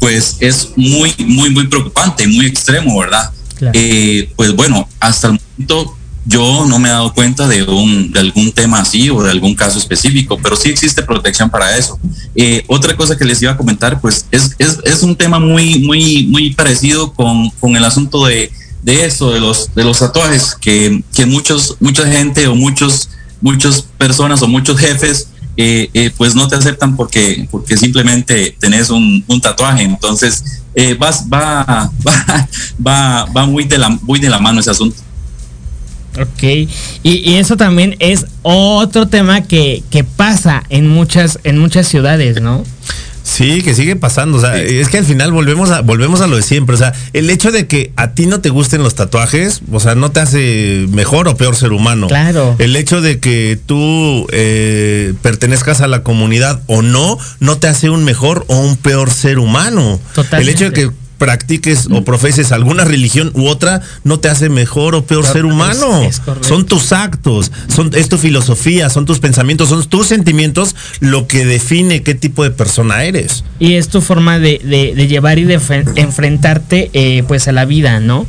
pues es muy, muy, muy preocupante, muy extremo, ¿verdad? Eh, pues bueno, hasta el momento yo no me he dado cuenta de, un, de algún tema así o de algún caso específico, pero sí existe protección para eso. Eh, otra cosa que les iba a comentar, pues es, es, es un tema muy, muy, muy parecido con, con el asunto de, de, eso, de los, de los tatuajes, que, que muchos, mucha gente o muchos, muchas personas o muchos jefes eh, eh, pues no te aceptan porque, porque simplemente tenés un, tatuaje. Entonces, eh, vas, va, va, va, muy, de la, muy de la mano ese asunto. Ok, y, y, eso también es otro tema que, que pasa en muchas, en muchas ciudades, ¿no? Sí, que sigue pasando. O sea, es que al final volvemos a, volvemos a lo de siempre. O sea, el hecho de que a ti no te gusten los tatuajes, o sea, no te hace mejor o peor ser humano. Claro. El hecho de que tú eh, pertenezcas a la comunidad o no, no te hace un mejor o un peor ser humano. Totalmente. El hecho de que practiques o profeses alguna religión u otra no te hace mejor o peor ser humano. son tus actos, son, es tu filosofía, son tus pensamientos, son tus sentimientos lo que define qué tipo de persona eres. Y es tu forma de, llevar y de enfrentarte eh, pues a la vida, ¿no?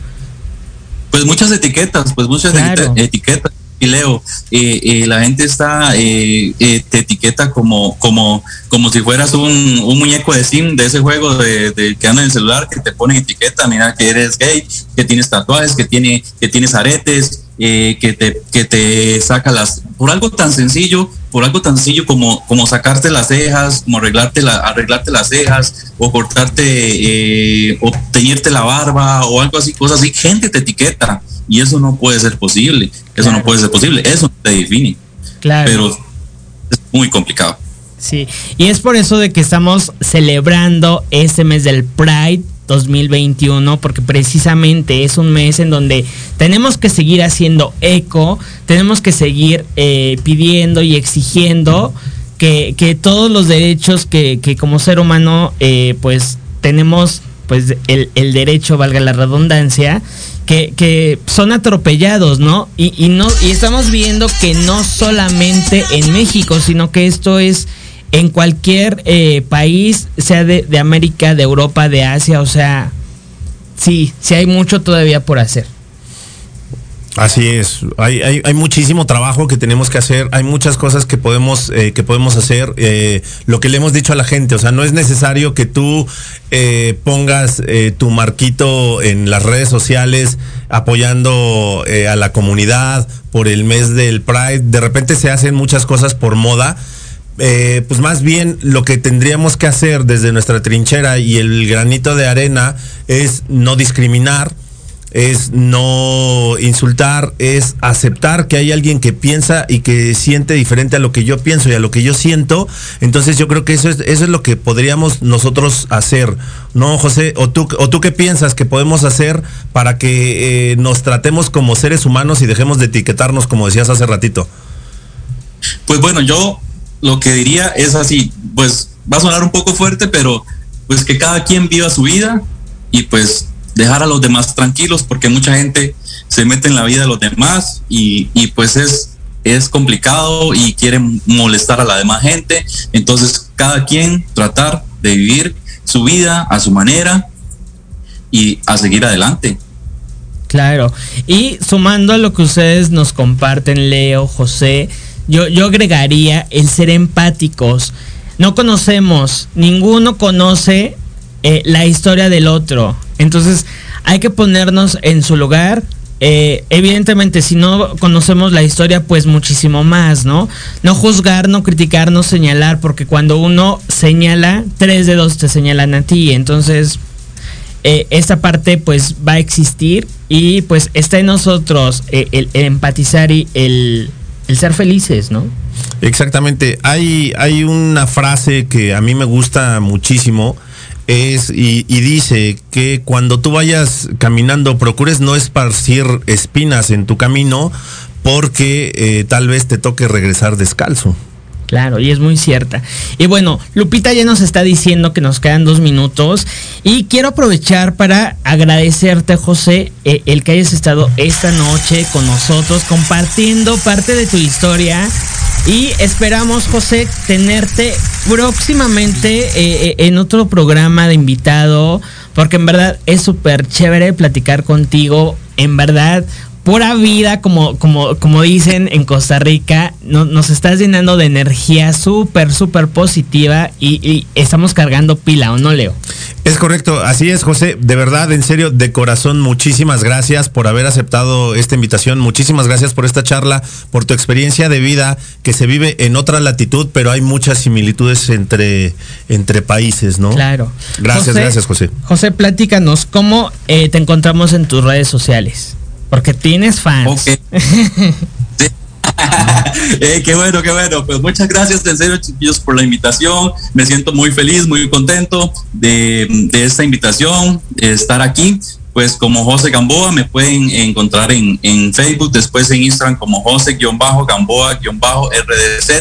Pues muchas etiquetas, pues muchas etiquetas y leo, eh, eh, la gente está, eh, te etiqueta como, como, como si fueras un, un, muñeco de sim de ese juego de, que anda en el celular que te pone etiqueta, mira que eres gay, que tienes tatuajes, que, tiene, que tienes aretes, que, te, que te saca las, por algo tan sencillo, por algo tan sencillo como, como sacarte las cejas, como arreglarte, la, arreglarte las cejas, o cortarte, o teñirte la barba, o algo así, cosas así, gente te etiqueta y eso no puede ser posible, eso Claro. no puede ser posible, eso no te define, Claro. pero es muy complicado. Sí, y es por eso de que estamos celebrando este mes del Pride 2021, porque precisamente es un mes en donde tenemos que seguir haciendo eco, tenemos que seguir eh, pidiendo y exigiendo que, que todos los derechos que, que como ser humano eh, pues tenemos pues el, el derecho, valga la redundancia, que, que son atropellados, ¿no? Y, y no y estamos viendo que no solamente en México, sino que esto es en cualquier eh, país, sea de, de América, de Europa, de Asia, o sea, sí, sí hay mucho todavía por hacer. Así es, hay, hay, muchísimo trabajo que tenemos que hacer, hay muchas cosas que podemos, eh, que podemos hacer. eh, lo que le hemos dicho a la gente, o sea, no es necesario que tú eh, pongas tu marquito en las redes sociales apoyando a la comunidad por el mes del Pride. De repente se hacen muchas cosas por moda. Pues más bien lo que tendríamos que hacer desde nuestra trinchera y el granito de arena es no discriminar, es no insultar, es aceptar que hay alguien que piensa y que siente diferente a lo que yo pienso y a lo que yo siento. Entonces yo creo que eso es, eso es lo que podríamos nosotros hacer. ¿No, José? ¿O tú, o tú qué piensas que podemos hacer para que eh, nos tratemos como seres humanos y dejemos de etiquetarnos como decías hace ratito? Pues bueno, yo lo que diría es así, pues va a sonar un poco fuerte, pero pues que cada quien viva su vida y pues dejar a los demás tranquilos, porque mucha gente se mete en la vida de los demás y, y pues es, es complicado y quiere molestar a la demás gente. Entonces, cada quien tratar de vivir su vida a su manera y a seguir adelante. Claro. Y sumando a lo que ustedes nos comparten, Leo, José, yo, yo agregaría el ser empáticos. No conocemos, ninguno conoce eh, la historia del otro. Entonces hay que ponernos en su lugar. Eh, evidentemente, si no conocemos la historia, pues muchísimo más, ¿no? No juzgar, no criticar, no señalar, porque cuando uno señala, tres dedos te señalan a ti. Entonces, eh, esta parte pues va a existir y pues está en nosotros eh, el, empatizar y el, el ser felices, ¿no? Exactamente. Hay, hay una frase que a mí me gusta muchísimo. Es, y, dice que cuando tú vayas caminando, procures no esparcir espinas en tu camino porque eh, tal vez te toque regresar descalzo. Claro, y es muy cierta. Y bueno, Lupita ya nos está diciendo que nos quedan dos minutos y quiero aprovechar para agradecerte, José, eh, el que hayas estado esta noche con nosotros compartiendo parte de tu historia y esperamos, José, tenerte próximamente eh, eh, en otro programa de invitado, porque en verdad es súper chévere platicar contigo, en verdad pura vida, como, como, como dicen en Costa Rica, no- nos estás llenando de energía súper, súper positiva y, y estamos cargando pila, ¿o no, Leo? Es correcto, así es, José. De verdad, en serio, de corazón, muchísimas gracias por haber aceptado esta invitación. Muchísimas gracias por esta charla, por tu experiencia de vida que se vive en otra latitud, pero hay muchas similitudes entre, entre países, ¿no? Claro. Gracias, gracias, José. José, platícanos, ¿cómo eh, te encontramos en tus redes sociales? Porque tienes fans. Eh, qué bueno, qué bueno. Pues muchas gracias, en serio, chiquillos, por la invitación. Me siento muy feliz, muy contento de, de esta invitación, de estar aquí. Pues como José Gamboa, me pueden encontrar en, en Facebook, después en Instagram como José-Gamboa-RDZ.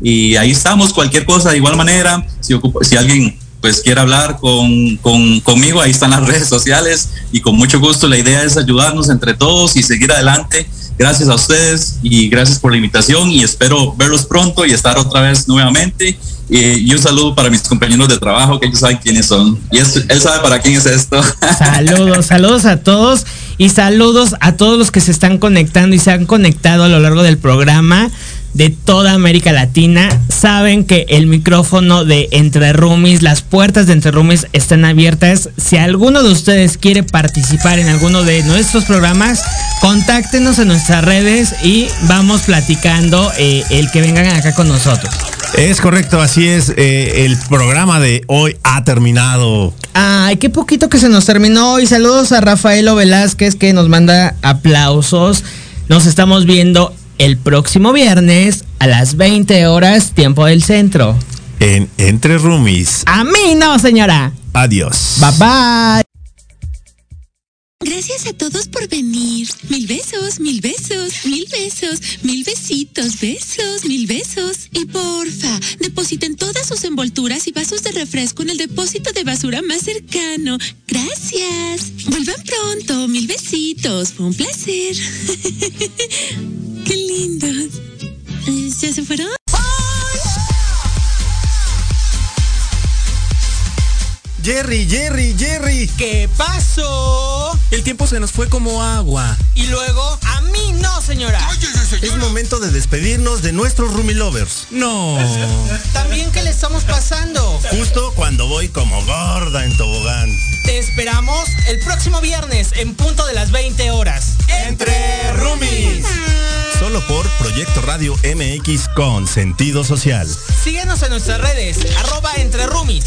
Y ahí estamos, cualquier cosa de igual manera. Si, ocupa- si alguien pues quiere hablar con, con- conmigo, ahí están las redes sociales y con mucho gusto la idea es ayudarnos entre todos y seguir adelante. Gracias a ustedes y gracias por la invitación y espero verlos pronto y estar otra vez nuevamente. Y un saludo para mis compañeros de trabajo que ellos saben quiénes son. Y es- él sabe para quién es esto. Saludos, saludos a todos y saludos a todos los que se están conectando y se han conectado a lo largo del programa de toda América Latina. Saben que el micrófono de Entre Rumis, las puertas de Entre Rumis están abiertas. Si alguno de ustedes quiere participar en alguno de nuestros programas, contáctenos en nuestras redes y vamos platicando eh, el que vengan acá con nosotros. Es correcto, así es. Eh, el programa de hoy ha terminado. Ay, qué poquito que se nos terminó. Y saludos a Rafaelo Velázquez que nos manda aplausos. Nos estamos viendo el próximo viernes a las 20 horas, tiempo del centro. En Entre Roomies. A mí no, señora. Adiós. Bye bye. Gracias a todos por venir. Mil besos, mil besos, mil besos, mil besitos, besos, mil besos. Y porfa, depositen todas sus envolturas y vasos de refresco en el depósito de basura más cercano. Gracias. Vuelvan pronto, mil besitos. Fue un placer. Qué lindos. Eh, ¿Ya se fueron? Jerry, Jerry, Jerry. ¿Qué pasó? El tiempo se nos fue como agua. Y luego, a mí no, señora. Es momento de despedirnos de nuestros Rumi Lovers. No. También que le estamos pasando. Justo cuando voy como gorda en tobogán. Te esperamos el próximo viernes en punto de las 20 horas. Entre Roomies. Solo por Proyecto Radio MX con sentido social. Síguenos en nuestras redes, arroba entre roomies.